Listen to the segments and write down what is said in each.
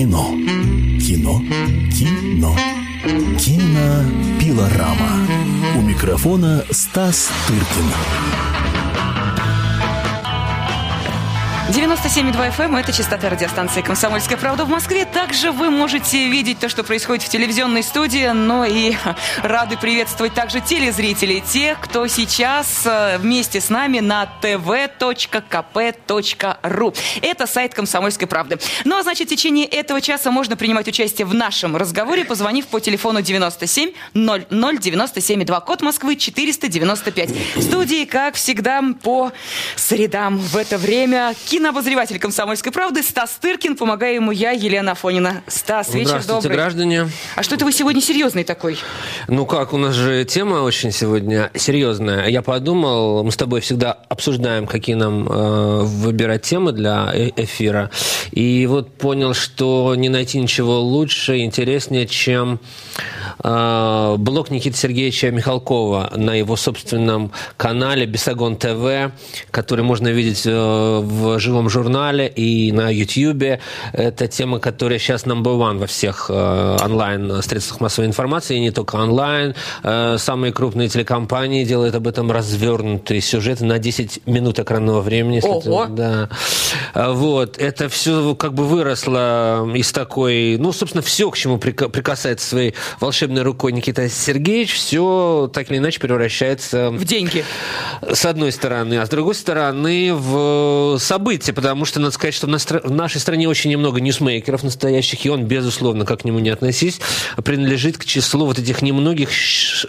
Кино. Кино. Кино. Кинопилорама. У микрофона Стас Тыркин. 97,2 FM эм – это частота радиостанции «Комсомольская правда» в Москве. Также вы можете видеть то, что происходит в телевизионной студии, но и рады приветствовать также телезрителей, тех, кто сейчас э, вместе с нами на tv.kp.ru. Это сайт «Комсомольской правды». Ну, а значит, в течение этого часа можно принимать участие в нашем разговоре, позвонив по телефону 97 00 97 2, код Москвы 495. В студии, как всегда, по средам в это время кино кинообозреватель «Комсомольской правды» Стас Тыркин. Помогаю ему я, Елена Афонина. Стас, вечер добрый. граждане. А что это вы сегодня серьезный такой? Ну как, у нас же тема очень сегодня серьезная. Я подумал, мы с тобой всегда обсуждаем, какие нам э, выбирать темы для э эфира. И вот понял, что не найти ничего лучше, интереснее, чем э, блог Никиты Сергеевича Михалкова на его собственном канале «Бесогон ТВ», который можно видеть э, в живом журнале и на YouTube. Это тема, которая сейчас number one во всех э, онлайн средствах массовой информации, и не только онлайн. Э, самые крупные телекомпании делают об этом развернутые сюжеты на 10 минут экранного времени. Ого! Да. Э, вот. Это все как бы выросло из такой... Ну, собственно, все, к чему прикасается своей волшебной рукой Никита Сергеевич, все так или иначе превращается... В деньги. С одной стороны. А с другой стороны, в события событие, потому что, надо сказать, что в нашей стране очень немного ньюсмейкеров настоящих, и он, безусловно, как к нему не относись, принадлежит к числу вот этих немногих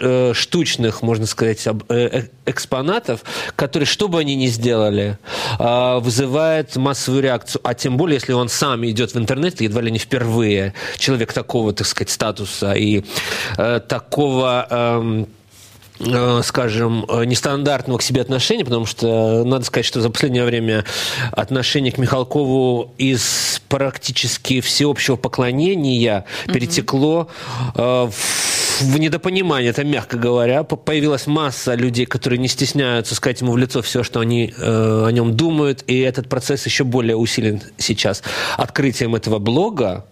э, штучных, можно сказать, э, э, экспонатов, которые, что бы они ни сделали, а, вызывают массовую реакцию. А тем более, если он сам идет в интернет, едва ли не впервые, человек такого, так сказать, статуса и такого эм, скажем, э, нестандартного к себе отношения, потому что надо сказать, что за последнее время отношение к Михалкову из практически всеобщего поклонения перетекло э, в недопонимание, это мягко говоря. Появилась масса людей, которые не стесняются сказать ему в лицо все, что они о нем думают, и этот процесс еще более усилен сейчас открытием этого блога, Э,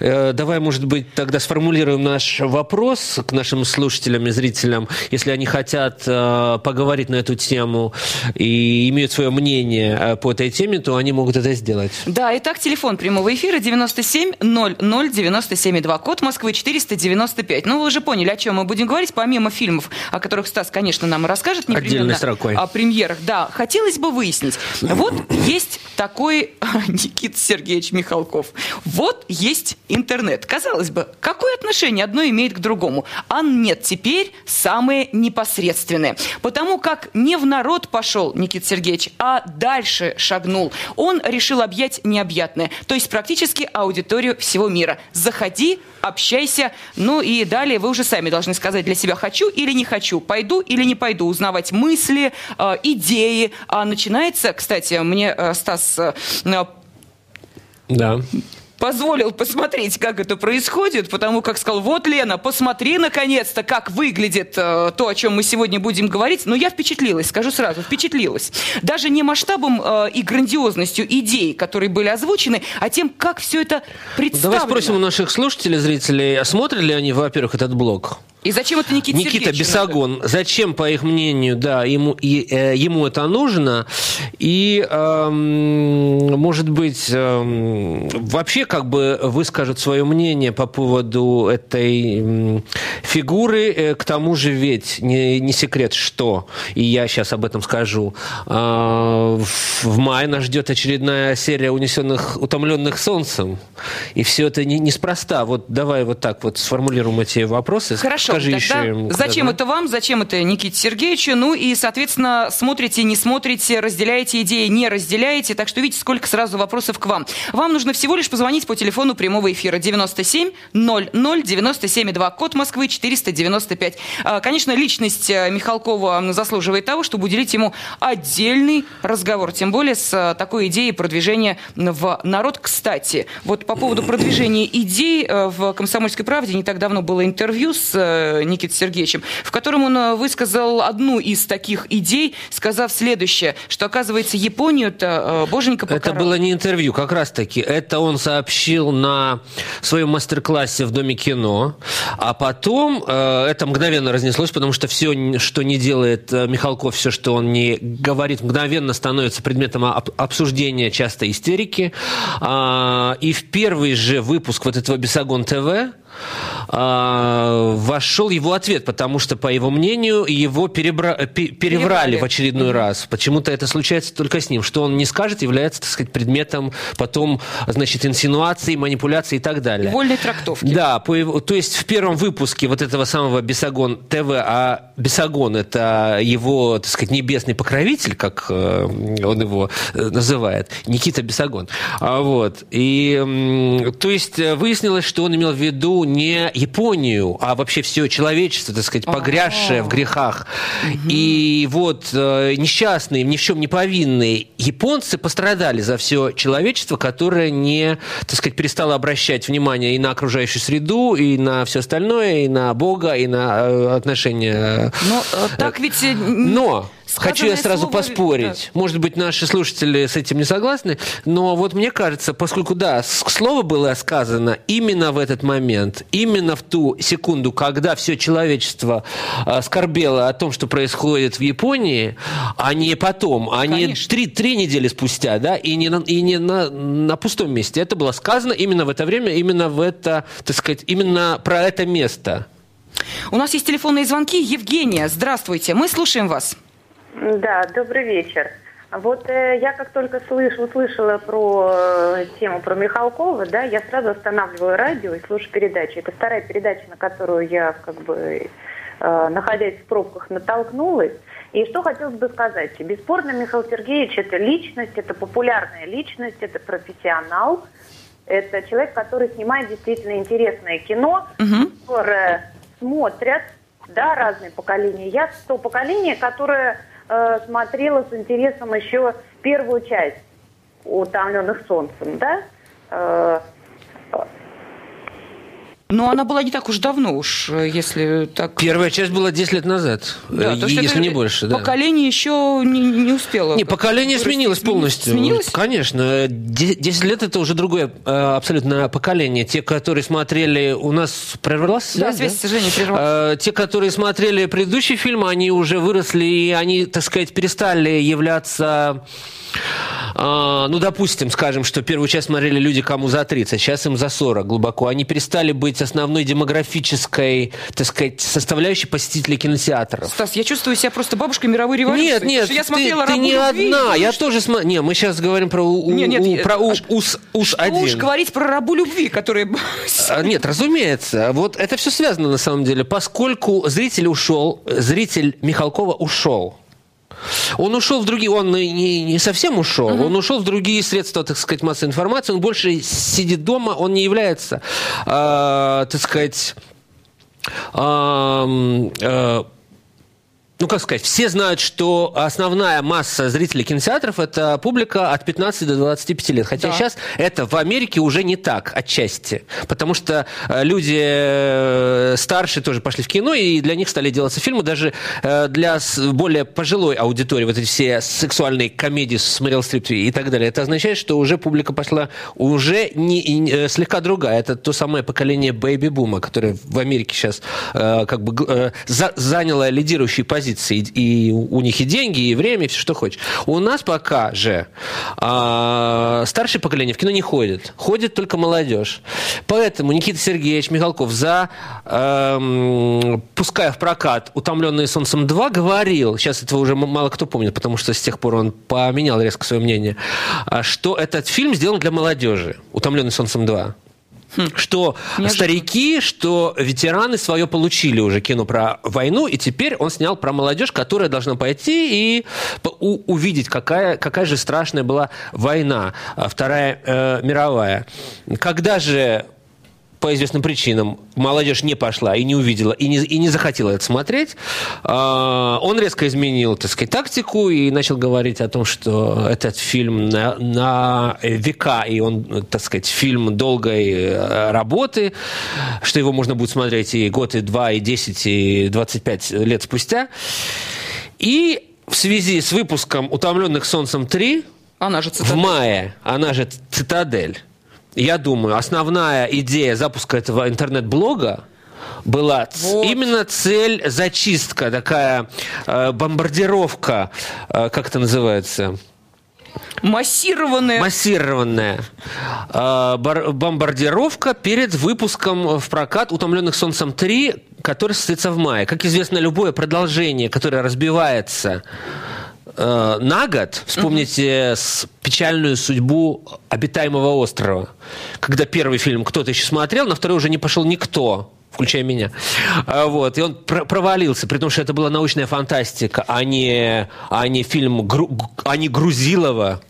давай, может быть, тогда сформулируем наш вопрос к нашим слушателям и зрителям, если они хотят э, поговорить на эту тему и имеют свое мнение э, по этой теме, то они могут это сделать. Да, итак, телефон прямого эфира 97 00 97 2, код Москвы 495. Ну, вы уже поняли, о чем мы будем говорить, помимо фильмов, о которых Стас, конечно, нам расскажет непременно. строкой. О премьерах, да. Хотелось бы выяснить. Вот есть такой Никита Сергеевич Михалков. Вот есть интернет. Казалось бы, какое отношение одно имеет к другому? А нет, теперь самые непосредственные. Потому как не в народ пошел Никита Сергеевич, а дальше шагнул. Он решил объять необъятное, то есть практически аудиторию всего мира. Заходи, общайся, ну и далее вы уже сами должны сказать для себя, хочу или не хочу, пойду или не пойду, узнавать мысли, э, идеи. А начинается, кстати, мне э, Стас э, да позволил посмотреть, как это происходит, потому как сказал, вот, Лена, посмотри, наконец-то, как выглядит э, то, о чем мы сегодня будем говорить. Но я впечатлилась, скажу сразу, впечатлилась. Даже не масштабом э, и грандиозностью идей, которые были озвучены, а тем, как все это представлено. Давай спросим у наших слушателей, зрителей, а смотрят ли они, во-первых, этот блог? И зачем это Никита Никита Бесогон. Надо? Зачем, по их мнению, да, ему, и, э, ему это нужно? И, э, может быть, э, вообще как бы выскажут свое мнение по поводу этой э, фигуры. Э, к тому же ведь не, не секрет, что, и я сейчас об этом скажу, э, в мае нас ждет очередная серия унесенных, утомленных солнцем. И все это не, неспроста. Вот давай вот так вот сформулируем эти вопросы. Хорошо скажи Тогда еще Зачем это вам, зачем это Никите Сергеевичу? Ну и, соответственно, смотрите, не смотрите, разделяете идеи, не разделяете. Так что видите, сколько сразу вопросов к вам. Вам нужно всего лишь позвонить по телефону прямого эфира 97 00 97 2, код Москвы 495. А, конечно, личность э, Михалкова заслуживает того, чтобы уделить ему отдельный разговор. Тем более с э, такой идеей продвижения в народ. Кстати, вот по поводу продвижения идей э, в «Комсомольской правде» не так давно было интервью с Никитой Сергеевичем, в котором он высказал одну из таких идей, сказав следующее, что, оказывается, Японию-то боженька покарал. Это было не интервью, как раз-таки. Это он сообщил на своем мастер-классе в Доме кино, а потом это мгновенно разнеслось, потому что все, что не делает Михалков, все, что он не говорит, мгновенно становится предметом обсуждения, часто истерики. А, и в первый же выпуск вот этого «Бесогон ТВ» а, вошел его ответ, потому что, по его мнению, его перебра... переврали, переврали в очередной mm-hmm. раз. Почему-то это случается только с ним. Что он не скажет, является, так сказать, предметом потом, значит, инсинуации, манипуляции и так далее. Вольной трактовки. Да, по его... то есть в первом выпуске вот этого самого Бесогон ТВ, а Бесогон это его, так сказать, небесный покровитель, как э, он его э, называет, Никита Бесогон. А Вот. И, то есть выяснилось, что он имел в виду не Японию, а вообще все человечество, так сказать, погрязшее в грехах. И вот э, несчастные, ни в чем не повинные японцы пострадали за все человечество, которое не, так сказать, перестало обращать внимание и на окружающую среду, и на все остальное, и на Бога, и на э, отношения. Но э, так ведь... Но Хочу я сразу слово... поспорить. Да. Может быть, наши слушатели с этим не согласны, но вот мне кажется, поскольку, да, слово было сказано именно в этот момент, именно в ту секунду, когда все человечество а, скорбело о том, что происходит в Японии, а не потом, а не три, три недели спустя, да, и не, на, и не на, на пустом месте. Это было сказано именно в это время, именно в это, так сказать, именно про это место. У нас есть телефонные звонки. Евгения, здравствуйте. Мы слушаем вас. Да, добрый вечер. Вот э, я как только слыш, услышала про э, тему про Михалкова, да, я сразу останавливаю радио и слушаю передачу. Это вторая передача, на которую я, как бы, э, находясь в пробках, натолкнулась. И что хотелось бы сказать. Бесспорно, Михаил Сергеевич – это личность, это популярная личность, это профессионал. Это человек, который снимает действительно интересное кино, угу. которое смотрят да, разные поколения. Я то поколение, которое э, смотрела с интересом еще первую часть «Утомленных солнцем», да, э, но она была не так уж давно уж, если так... Первая часть была 10 лет назад, да, то, если не больше. Да. Поколение еще не, не успело. Не, поколение сменилось полностью. Сменилось? Конечно. 10 лет это уже другое э, абсолютно поколение. Те, которые смотрели... У нас прервалась? Да, да связь, к сожалению, прервалась. Э, те, которые смотрели предыдущий фильм, они уже выросли, и они, так сказать, перестали являться а, ну, допустим, скажем, что первую часть смотрели люди, кому за 30, сейчас им за 40 глубоко. Они перестали быть основной демографической, так сказать, составляющей посетителей кинотеатров. Стас, я чувствую себя просто бабушкой мировой революции. Нет, нет, я смотрела ты, ты не любви, одна. Я тоже смотрю. Не, мы сейчас говорим про, у, нет, нет, про у, УС, УС один. уж говорить про рабу любви, который... А, нет, разумеется. Вот это все связано на самом деле, поскольку зритель ушел, зритель Михалкова ушел. Он ушел в другие, он не, не совсем ушел, uh-huh. он ушел в другие средства, так сказать, массовой информации, он больше сидит дома, он не является, э, так сказать, э, э, ну, как сказать, все знают, что основная масса зрителей кинотеатров – это публика от 15 до 25 лет. Хотя да. сейчас это в Америке уже не так, отчасти. Потому что э, люди э, старше тоже пошли в кино, и для них стали делаться фильмы. Даже э, для более пожилой аудитории, вот эти все сексуальные комедии с Мэрил Стрип и так далее, это означает, что уже публика пошла уже не, слегка другая. Это то самое поколение бэйби-бума, которое в Америке сейчас как бы заняло лидирующие позиции позиции, и у них и деньги, и время, и все, что хочешь. У нас пока же а, старшее поколение в кино не ходит, ходит только молодежь. Поэтому Никита Сергеевич Михалков за а, пуская в прокат «Утомленные солнцем 2» говорил, сейчас этого уже мало кто помнит, потому что с тех пор он поменял резко свое мнение, а, что этот фильм сделан для молодежи «Утомленный солнцем 2». Хм. Что Неожиданно. старики, что ветераны свое получили уже кино про войну, и теперь он снял про молодежь, которая должна пойти и увидеть, какая, какая же страшная была война, а, Вторая э, мировая. Когда же по известным причинам молодежь не пошла и не увидела, и не, и не захотела это смотреть, а, он резко изменил, так сказать, тактику и начал говорить о том, что этот фильм на, на века, и он, так сказать, фильм долгой э, работы, что его можно будет смотреть и год, и два, и десять, и двадцать пять лет спустя. И в связи с выпуском «Утомленных солнцем 3» Она же в мае, она же «Цитадель», я думаю, основная идея запуска этого интернет-блога была Вот. именно цель зачистка, такая э, бомбардировка, э, как это называется, Массированная. массированная э, бар- бомбардировка перед выпуском в прокат «Утомленных солнцем 3», который состоится в мае. Как известно, любое продолжение, которое разбивается э, на год, вспомните с печальную судьбу обитаемого острова, когда первый фильм кто-то еще смотрел, на второй уже не пошел никто включая меня. А, Вот. И он про- провалился, при том, что это была научная фантастика, а не, а не фильм, а не Грузилова,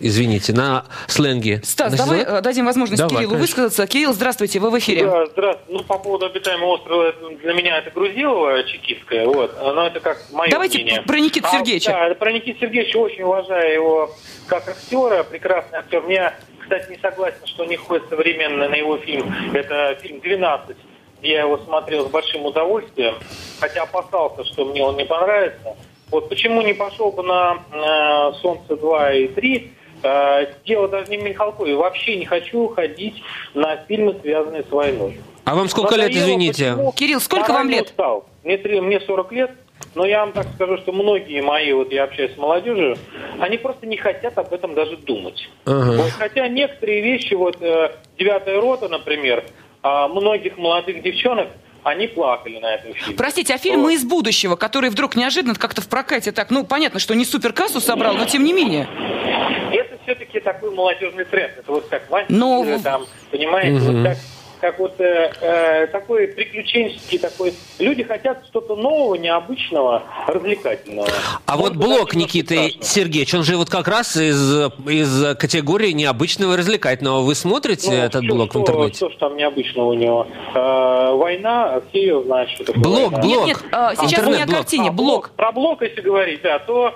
извините, на сленге. Стас, На давай сезон? э, дадим возможность Давай, Кириллу конечно. высказаться. Кирилл, здравствуйте, вы в эфире. Да, здравствуйте. Ну, по поводу обитаемого острова, это для меня это Грузилова чекистская, вот. Но это как мое Давайте мнение. про Никиту А, Сергеевича. Да, про Никиту Сергеевича очень уважаю его как актера, прекрасный актер. Мне, кстати, не согласен, что не ходит современно на его фильм. Это фильм «12». Я его смотрел с большим удовольствием, хотя опасался, что мне он не понравится. Вот почему не пошел бы на э, «Солнце 2» и 3, Э, Дело даже не в Михалкове. Вообще не хочу ходить на фильмы, связанные с войной. А вам сколько лет, Надоело, извините? почему? Кирилл, сколько Я вам лет? устал. Мне, три- мне 40 лет, но я вам так скажу, что многие мои, вот я общаюсь с молодежью, они просто не хотят об этом даже думать. Ага. Вот, хотя некоторые вещи, вот э, «Девятая рота», например, а, многих молодых девчонок, они плакали на этом фильме. Простите, а фильм Вот. «Мы из будущего», который вдруг неожиданно как-то в прокате так, ну, понятно, что не суперкассу собрал, но тем не менее. Молодежный тренд. Это вот как вампиры, Но в- там, понимаете, вот как, как вот э, э, такой приключенческий такой. Люди хотят что-то нового, необычного, развлекательного. А вот Может быть, блок даже немножко Никиты. Сергеевич, он же вот как раз из, из категории необычного и развлекательного. Вы смотрите Ну, этот что- блок в что- интернете? Что ж там необычного у него? Э, война, все ее знают, что такое Блок, война. блок. Нет, нет, а, сейчас не о картине, А, блок. Про блок, если говорить, да, то,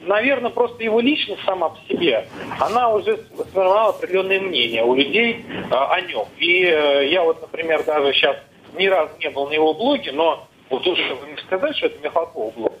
наверное, просто его личность сама по себе, она уже сформировала определенное мнение у людей э, о нем. И э, я вот, например, даже сейчас ни разу не был на его блоге, но вот уже вы мне сказать, что это Михалков блог.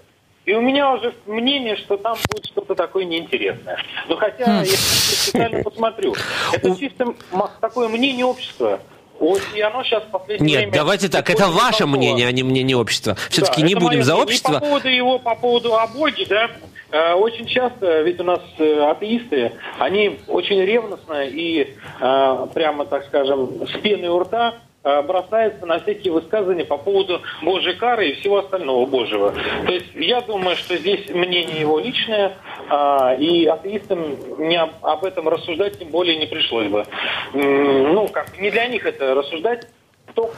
И у меня уже мнение, что там будет что-то такое неинтересное. Но хотя, если я специально посмотрю, это чисто такое мнение общества. Вот, и оно сейчас последнее Нет, время... давайте так, это ваше мнение, а не мнение общества. Все-таки Да, не будем за мнение. И общество. по поводу его, по поводу о Боге, да, очень часто, ведь у нас э, атеисты, они очень ревностно и э, прямо, так скажем, с пеной у рта э, бросаются на всякие высказывания по поводу Божьей кары и всего остального Божьего. То есть я думаю, что здесь мнение его личное, а, и атеистам не об, этом рассуждать тем более не пришлось бы. Ну, как не для них это рассуждать, кто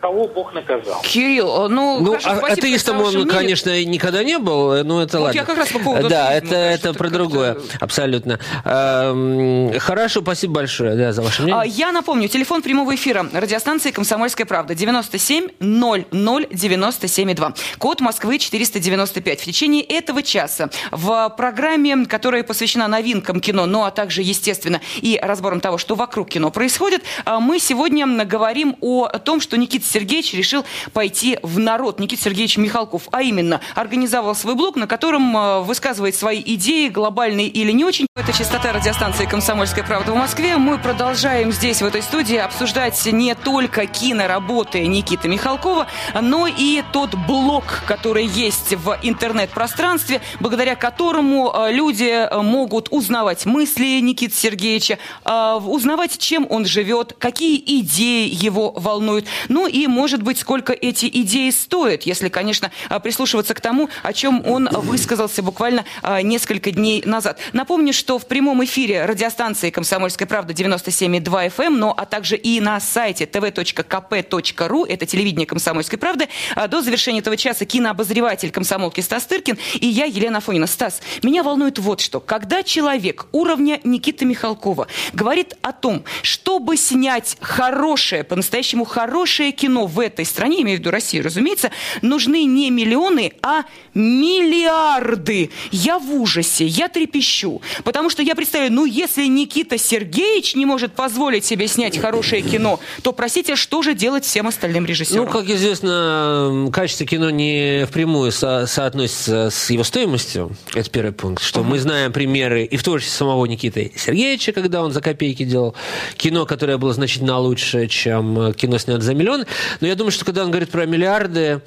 кого Бог наказал. Кирилл, э, ну, Ну, хорошо, а- спасибо атеистом он, мнение. конечно, никогда не был, но это Вот ладно. я как раз по поводу Да, это, это про другое, абсолютно. Эм, Хорошо, спасибо большое да, за ваше А, мнение. Я напомню, телефон прямого эфира радиостанции «Комсомольская правда» 97 00 97 2. Код Москвы 495. В течение этого часа в программе, которая посвящена новинкам кино, ну а также, естественно, и разборам того, что вокруг кино происходит, а, мы сегодня говорим о том, что Никита Сергеевич решил пойти в народ. Никита Сергеевич Михалков, а именно, организовал свой блог, на котором а, высказывает свои идеи, глобальные или не очень. Это частота радиостанции «Комсомольская правда» в Москве. Мы продолжаем здесь, в этой студии, обсуждать не только киноработы Никиты Михалкова, но и тот блог, который есть в интернет-пространстве, благодаря которому э, люди э, могут узнавать мысли Никиты Сергеевича, э, узнавать, чем он живет, какие идеи его волнуют. Ну и и, может быть, сколько эти идеи стоят, если, конечно, а, прислушиваться к тому, о чем он высказался буквально а, несколько дней назад. Напомню, что в прямом эфире радиостанции «Комсомольская правда» 97,2 FM, но а также и на сайте tv.kp.ru, это телевидение «Комсомольской правды», до завершения этого часа кинообозреватель комсомолки Стас Тыркин и я, Елена Афонина. Стас, меня волнует вот что. Когда человек уровня Никиты Михалкова говорит о том, чтобы снять хорошее, по-настоящему хорошее кино в этой стране, имею в виду Россию, разумеется, нужны не миллионы, а миллиарды. Я в ужасе, я трепещу. Потому что я представляю, ну если Никита Сергеевич не может позволить себе снять хорошее кино, то, простите, что же делать всем остальным режиссерам? Ну, как известно, качество кино не впрямую со соотносится с его стоимостью. Это первый пункт. Что uh-huh. мы знаем примеры и в творчестве самого Никиты Сергеевича, когда он за копейки делал кино, которое было значительно лучше, чем кино снято за миллион. Но я думаю, что когда он говорит про миллиарды,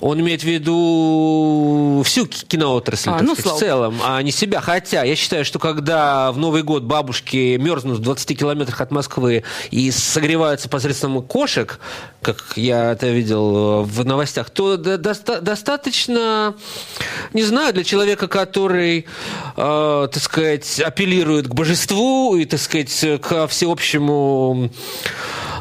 он имеет в виду всю киноотрасль, а, ну, сказать, в целом, а не себя. Хотя я считаю, что когда в Новый год бабушки мерзнут в 20 километрах от Москвы и согреваются посредством кошек, как я это видел в новостях, то доста- достаточно, не знаю, для человека, который, э, так сказать, апеллирует к божеству и, так сказать, к всеобщему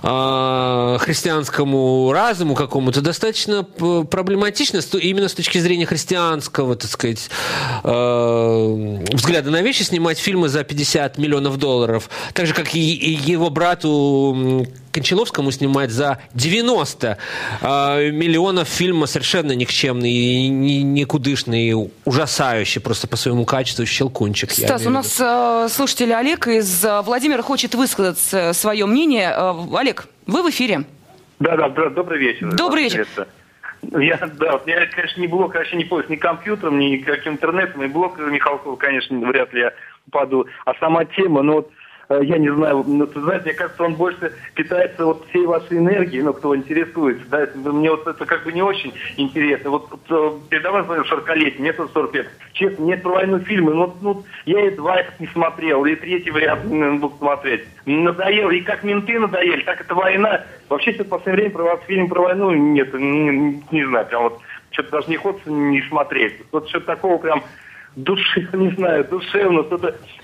э, христианскому разуму какому-то достаточно проблематично именно с точки зрения христианского, так сказать, э, взгляда на вещи снимать фильмы за 50 миллионов долларов, так же, как и его брату Кончаловскому снимать за 90 э, миллионов фильма совершенно никчемный, и никудышный, и ужасающий просто по своему качеству щелкунчик. Стас, у нас э, слушатель Олег из Владимира хочет высказать свое мнение. Э, Олег, вы в эфире. Да, да, добрый вечер. Добрый вечер. Я, да, вот я, конечно, не блок, вообще не пользуюсь ни компьютером, ни каким интернетом, и блок Михалкова, конечно, вряд ли я попаду. А сама тема, ну вот я не знаю, ну, ты мне кажется, он больше питается вот всей вашей энергией, ну, кто интересуется, да, мне вот это как бы не очень интересно. Вот э, передавай свою 40-летие, мне тут 40 лет. Честно, нет про войну фильмы, ну, ну, я и два этот не смотрел, и третий вариант буду смотреть. Надоело, и как менты надоели, так это война. Вообще, сейчас в последнее время про вас фильм про войну нет, не, не знаю, прям вот что-то даже не хочется не смотреть. Вот что-то такого прям души, не знаю, душевно,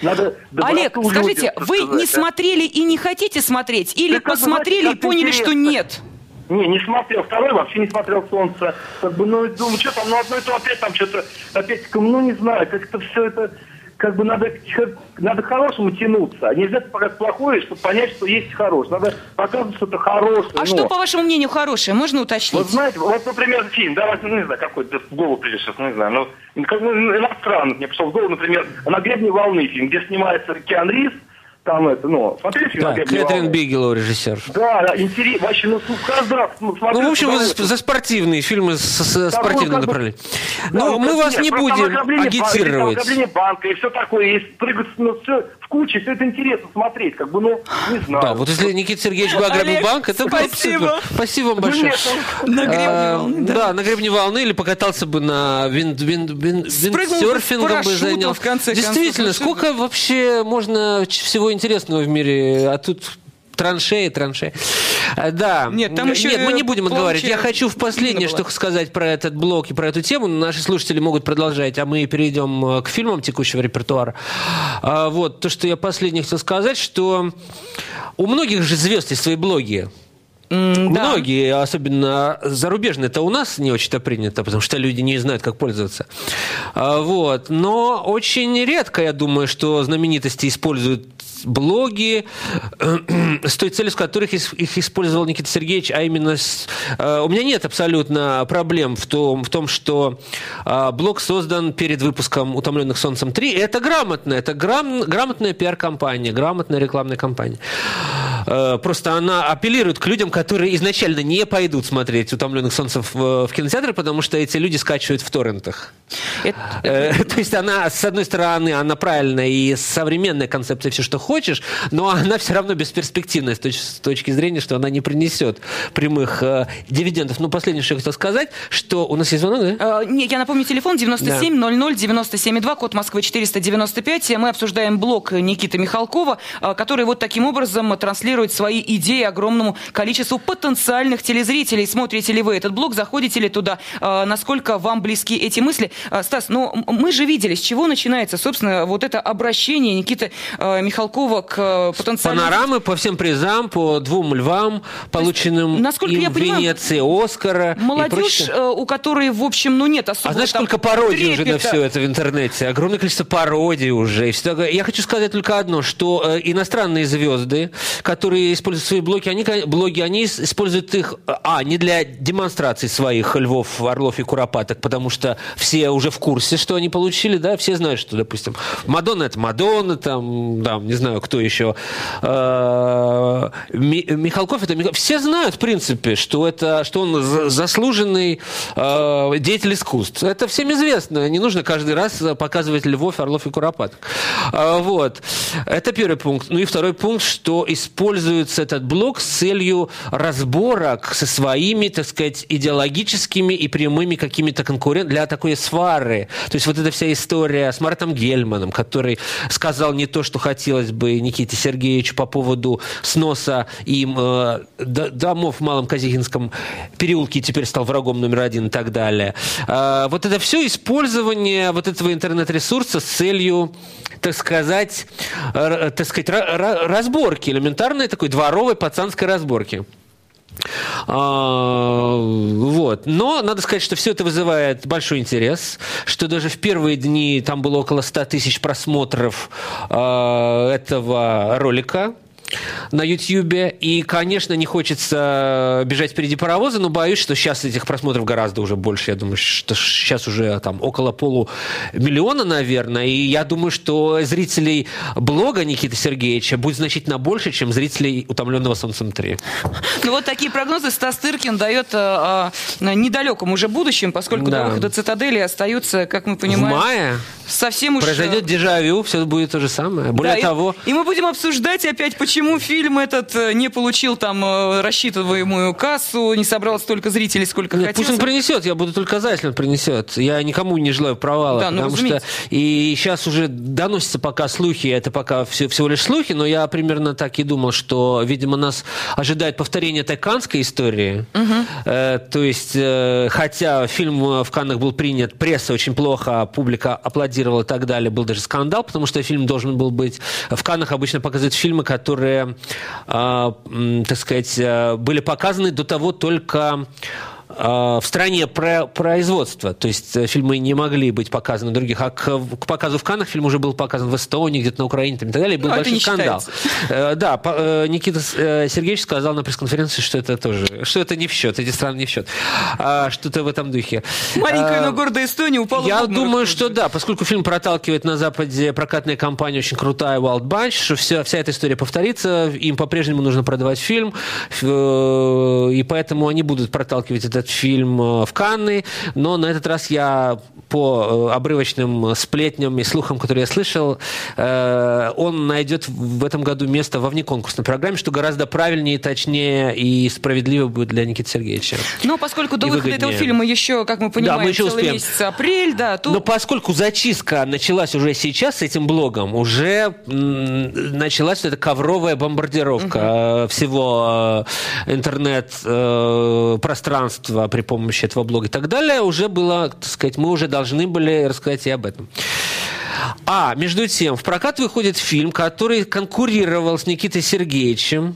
надо... Олег, скажите, вы сказать, не а? смотрели и не хотите смотреть? Или так, посмотрели знаете, и поняли, интересно. что нет? Не, не смотрел. Второй вообще не смотрел «Солнце». Как бы, ну, думаю, что там, ну, одно и то опять там что-то, опять, ну, не знаю, как-то все это как бы надо, надо к хорошему тянуться. А нельзя показать плохое, чтобы понять, что есть хорошее. Надо показывать что-то хорошее. А но... что, по вашему мнению, хорошее? Можно уточнить? Вот знаете, вот, например, фильм, да, ну, не знаю, какой-то в голову придет сейчас, ну, не знаю, ну, как, ну, иностранный, мне пришел в голову, например, «На гребне волны» фильм, где снимается Киан Рис, там это, ну, смотрите, да, Кэтрин Бигелоу режиссер. Да, да, интересно, вообще, ну, каждый раз ну, смотрю, Ну, в общем, вы за, за спортивные фильмы с, с спортивным направлением. Но да, мы вас нет, не будем агитировать. Ограбление банка и все такое, и прыгать, ну, все, в куче, все это интересно смотреть, как бы, ну, не знаю. Да, вот если Никита Сергеевич бы ограбил банк, это было бы супер. Спасибо вам большое. Ну, на гребне а, волны, да. на гребне волны или покатался бы на виндсерфингом бы занял. в конце Действительно, сколько вообще можно всего интересного в мире, а тут Траншеи, траншеи. А, да. Нет, там еще Нет, мы не будем плавче... говорить. Я хочу в последнее, что сказать про этот блок и про эту тему. Наши слушатели могут продолжать, а мы перейдем э, к фильмам текущего репертуара. А, вот, то, что я последнее хотел сказать, что у многих же звезд есть свои блоги. Mm, Многие, да. особенно зарубежные, это у нас не очень-то принято, потому что люди не знают, как пользоваться. А, вот. Но очень редко, я думаю, что знаменитости используют блоги с той целью, с которых их использовал Никита Сергеевич, а именно с... Э, у меня нет абсолютно проблем в том, в том что э, блог создан перед выпуском «Утомленных солнцем 3». Это грамотно, это грам... грамотная пиар-компания, грамотная рекламная компания. Э, просто она апеллирует к людям, которые изначально не пойдут смотреть «Утомленных солнцем» в, кинотеатре, потому что эти люди скачивают в торрентах. Это... То есть она, с одной стороны, она правильная и современная концепция, все, что хочешь, но она все равно бесперспективная с, точ- с точки зрения, что она не принесет прямых э, дивидендов. Ну, последнее, что я хотел сказать, что у нас есть звонок, да? Э, нет, я напомню, телефон 97 да. 00 97 2, код Москвы 495. Мы обсуждаем блог Никиты Михалкова, э, который вот таким образом транслирует транслирует свои идеи огромному количеству потенциальных телезрителей. Смотрите ли вы этот блог, заходите ли туда, э, насколько вам близки эти мысли. Э, Стас, ну мы же видели, с чего начинается, собственно, вот это обращение Никиты э, Михалкова к э, потенциальным... Панорамы по всем призам, по двум львам, полученным насколько им я понимаю, Венеции, Оскара. Молодежь, э, у которой, в общем, ну нет особого А знаешь, сколько пародий уже на трепета. все это в интернете? Огромное количество пародий уже. Я хочу сказать только одно, что э, иностранные звезды, которые используют свои блоги, они, блоги, они используют их, э, а, не для демонстрации своих львов, орлов и куропаток, потому что все уже в курсе, что они получили, да, все знают, что, допустим, Мадонна это Мадонна, там, да, не знаю, кто еще, Э, Ми- Михалков это Михалков. Все знают, в принципе, что это, что он за- заслуженный э, деятель искусств. Это всем известно. Не нужно каждый раз э, показывать львов, орлов и куропаток. А, Вот. Это первый пункт. Ну и второй пункт, что используется этот блок с целью разборок со своими, так сказать, идеологическими и прямыми какими-то конкурентами для такой свары. То есть вот эта вся история с Мартом Гельманом, который сказал не то, что хотелось бы Никите Сергеевичу по поводу сноса им э, домов в Малом Казихинском переулке и теперь стал врагом номер один и так далее. А, вот это все использование вот этого интернет-ресурса с целью, так сказать, р- так сказать, ра- ра- разборки, элементарной такой дворовой пацанской разборки. А, вот. Но надо сказать, что все это вызывает большой интерес, что даже в первые дни там было около 100 тысяч просмотров а, этого ролика на Ютьюбе. И, конечно, не хочется бежать впереди паровоза, но боюсь, что сейчас этих просмотров гораздо уже больше. Я думаю, что сейчас уже там около полумиллиона, наверное. И я думаю, что зрителей блога Никиты Сергеевича будет значительно больше, чем зрителей «Утомленного солнцем 3». Ну вот такие прогнозы Стас Тыркин дает э, э, недалеком уже будущем, поскольку Да. до выхода «Цитадели» остаются, как мы понимаем, В мае совсем уж... э, произойдет дежавю, все будет то же самое. Более Да, и- того, И, мы будем обсуждать опять, почему фильм этот э, не получил там э, рассчитываемую кассу, не собрал столько зрителей, сколько Нет, пусть он принесет, я буду только за, если он принесет. Я никому не желаю провала, Да, ну, потому что разумеется. и сейчас уже доносятся пока слухи, это пока все, всего лишь слухи, но я примерно так и думал, что, видимо, нас ожидает повторение этой каннской истории. Э, то есть, э, хотя фильм э, в Каннах был принят, пресса очень плохо, а публика аплодировала и так далее, был даже скандал, потому что фильм должен был быть... В Каннах обычно показывают фильмы, которые, э, м, так сказать, э, были показаны до того только в стране про- производства. То есть э, фильмы не могли быть показаны других. А к, к показу в Каннах фильм уже был показан в Эстонии, где-то на Украине там, и так далее. И был Ну, это большой скандал. Э, Да, э, Никита э, Сергеевич сказал на пресс-конференции, что это тоже, что это не в счет, эти страны не в счет. А, Что-то в этом духе. Маленькая, Э, но гордая Эстония упала я думаю, что да, поскольку фильм проталкивает на Западе прокатная компания очень крутая Wild Bunch, что вся, вся эта история повторится, им по-прежнему нужно продавать фильм, э, и поэтому они будут проталкивать этот фильм э, в Канны, но на этот раз я по э, обрывочным сплетням и слухам, которые я слышал, э, он найдет в этом году место во внеконкурсной программе, что гораздо правильнее, точнее и справедливо будет для Никиты Сергеевича. Но поскольку до И выхода этого фильма еще, как мы понимаем, мы еще целый успеем. месяц апрель, да, то... Но поскольку зачистка началась уже сейчас с этим блогом, уже началась вот эта ковровая бомбардировка э, всего э, интернет-пространства при помощи этого блога и так далее, уже было, так сказать, мы уже должны были рассказать и об этом. А, между тем, в прокат выходит фильм, который конкурировал с Никитой Сергеевичем.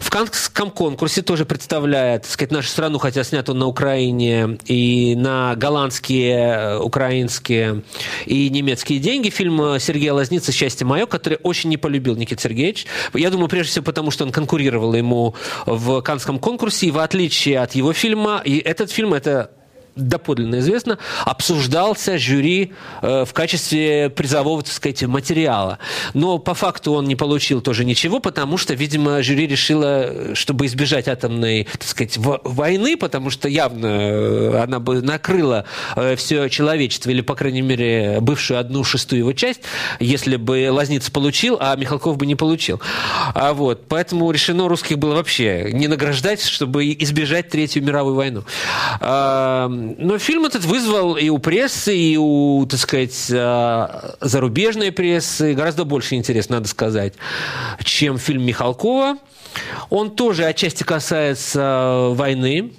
В Канском конкурсе тоже представляет, так сказать, нашу страну, хотя снят он на Украине и на голландские, э, украинские и немецкие деньги. Фильм э, Сергея Лазницы «Счастье мое», который очень не полюбил Никита Сергеевич. Я думаю, прежде всего потому, что он конкурировал ему в Канском конкурсе, и в отличие от его фильма, и этот фильм – это доподлинно известно, обсуждался жюри э, в качестве призового, так сказать, материала. Но по факту он не получил тоже ничего, потому что, видимо, жюри решило, чтобы избежать атомной, так сказать, во- войны, потому что явно э, она бы накрыла все человечество, или, по крайней мере, бывшую одну шестую его часть, если бы Лазниц получил, а Михалков бы не получил. А вот, поэтому решено русских было вообще не награждать, чтобы избежать Третью мировую войну. Но фильм этот вызвал и у прессы, и у, так сказать, э, зарубежной прессы гораздо больше интерес, надо сказать, чем фильм Михалкова. Он тоже отчасти касается войны,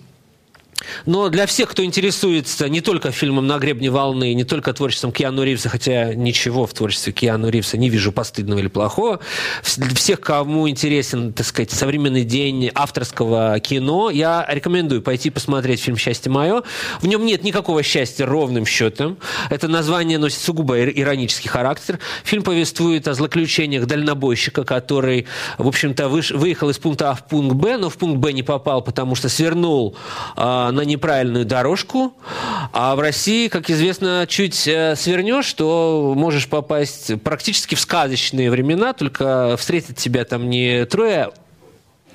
но для всех, кто интересуется не только фильмом «На гребне волны», не только творчеством Киану Ривза, хотя ничего в творчестве Киану Ривза не вижу постыдного или плохого, всех, кому интересен, так сказать, современный день авторского кино, я рекомендую пойти посмотреть фильм «Счастье мое». В нем нет никакого счастья ровным счетом. Это название носит сугубо иронический характер. Фильм повествует о злоключениях дальнобойщика, который, в общем-то, выехал из пункта А в пункт Б, но в пункт Б не попал, потому что свернул а, на неправильную дорожку, а в России, как известно, чуть э, свернешь, то можешь попасть практически в сказочные времена, только встретит тебя там не трое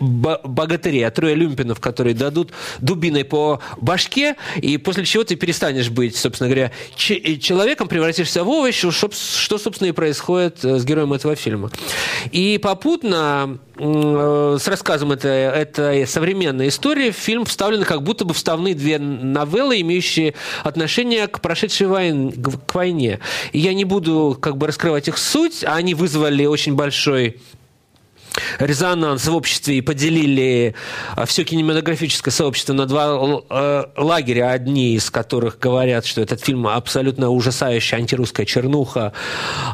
богатырей, а трое люмпинов, которые дадут дубиной по башке, и после чего ты перестанешь быть, собственно говоря, человеком, превратишься в овощ, что, собственно, и происходит э, с героем этого фильма. И попутно э, с рассказом этой, этой современной истории в фильм вставлены как будто бы вставные две новеллы, имеющие отношение к прошедшей войне, к войне. Я не буду как бы раскрывать их суть, а они вызвали очень большой резонанс в обществе и поделили а, все кинематографическое сообщество на два э, лагеря, одни из которых говорят, что этот фильм абсолютно ужасающая антирусская чернуха,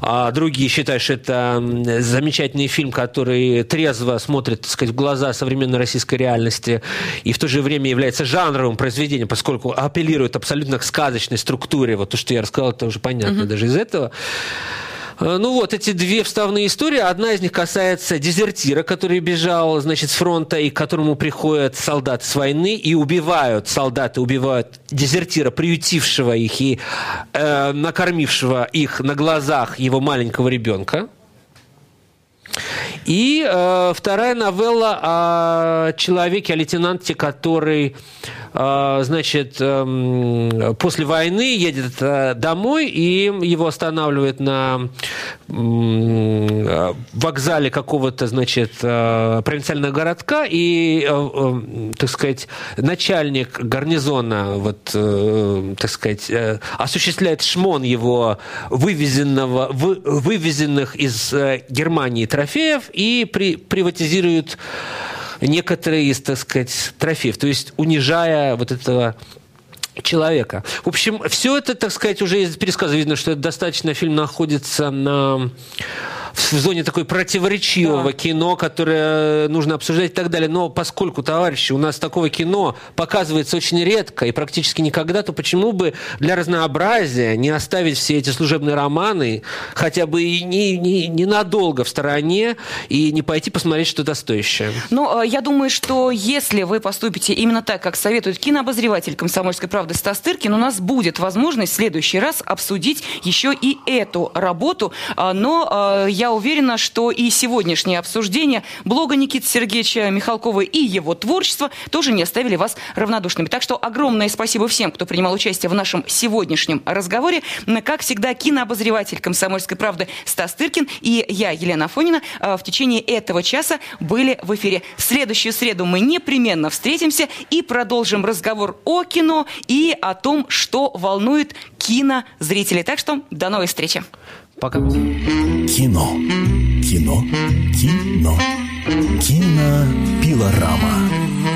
а другие считают, что это замечательный фильм, который трезво смотрит, так сказать, в глаза современной российской реальности и в то же время является жанровым произведением, поскольку апеллирует абсолютно к сказочной структуре. Вот то, что я рассказал, это уже понятно угу. даже из этого. Э, ну вот, эти две вставные истории. Одна из них касается дезертира, который бежал, значит, с фронта, и к которому приходят солдаты с войны и убивают, солдаты убивают дезертира, приютившего их и э, накормившего их на глазах его маленького ребенка. И э, вторая новелла о человеке, о лейтенанте, который а, значит, эм, после войны едет э, домой, и его останавливает на вокзале какого-то, значит, э, провинциального городка, и, э, так сказать, начальник гарнизона, вот, так сказать, осуществляет шмон его вывезенного, вывезенных из Германии трофеев и при, приватизирует некоторые из, так сказать, трофеев, то есть унижая вот этого человека. В общем, все это, так сказать, уже из пересказа видно, что это достаточно фильм находится на в зоне такой противоречивого да. кино, которое нужно обсуждать и так далее. Но поскольку, товарищи, у нас такого кино показывается очень редко и практически никогда, то почему бы для разнообразия не оставить все эти служебные романы хотя бы и не, не, ненадолго в стороне и не пойти посмотреть что-то стоящее? Ну, э, я думаю, что если вы поступите именно так, как советует кинообозреватель «Комсомольской правды» Стас Тыркин, у нас будет возможность в следующий раз обсудить еще и эту работу. А, но э, я уверена, что и сегодняшнее обсуждение блога Никиты Сергеевича Михалкова и его творчество тоже не оставили вас равнодушными. Так что огромное спасибо всем, кто принимал участие в нашем сегодняшнем разговоре. Как всегда, кинообозреватель «Комсомольской правды» Стас Тыркин и я, Елена Афонина, э, в течение этого часа были в эфире. В следующую среду мы непременно встретимся и продолжим разговор о кино и о том, что волнует кинозрителей. Так что до новой встречи. Пока. Кино. Кино. Кино. Кинопилорама.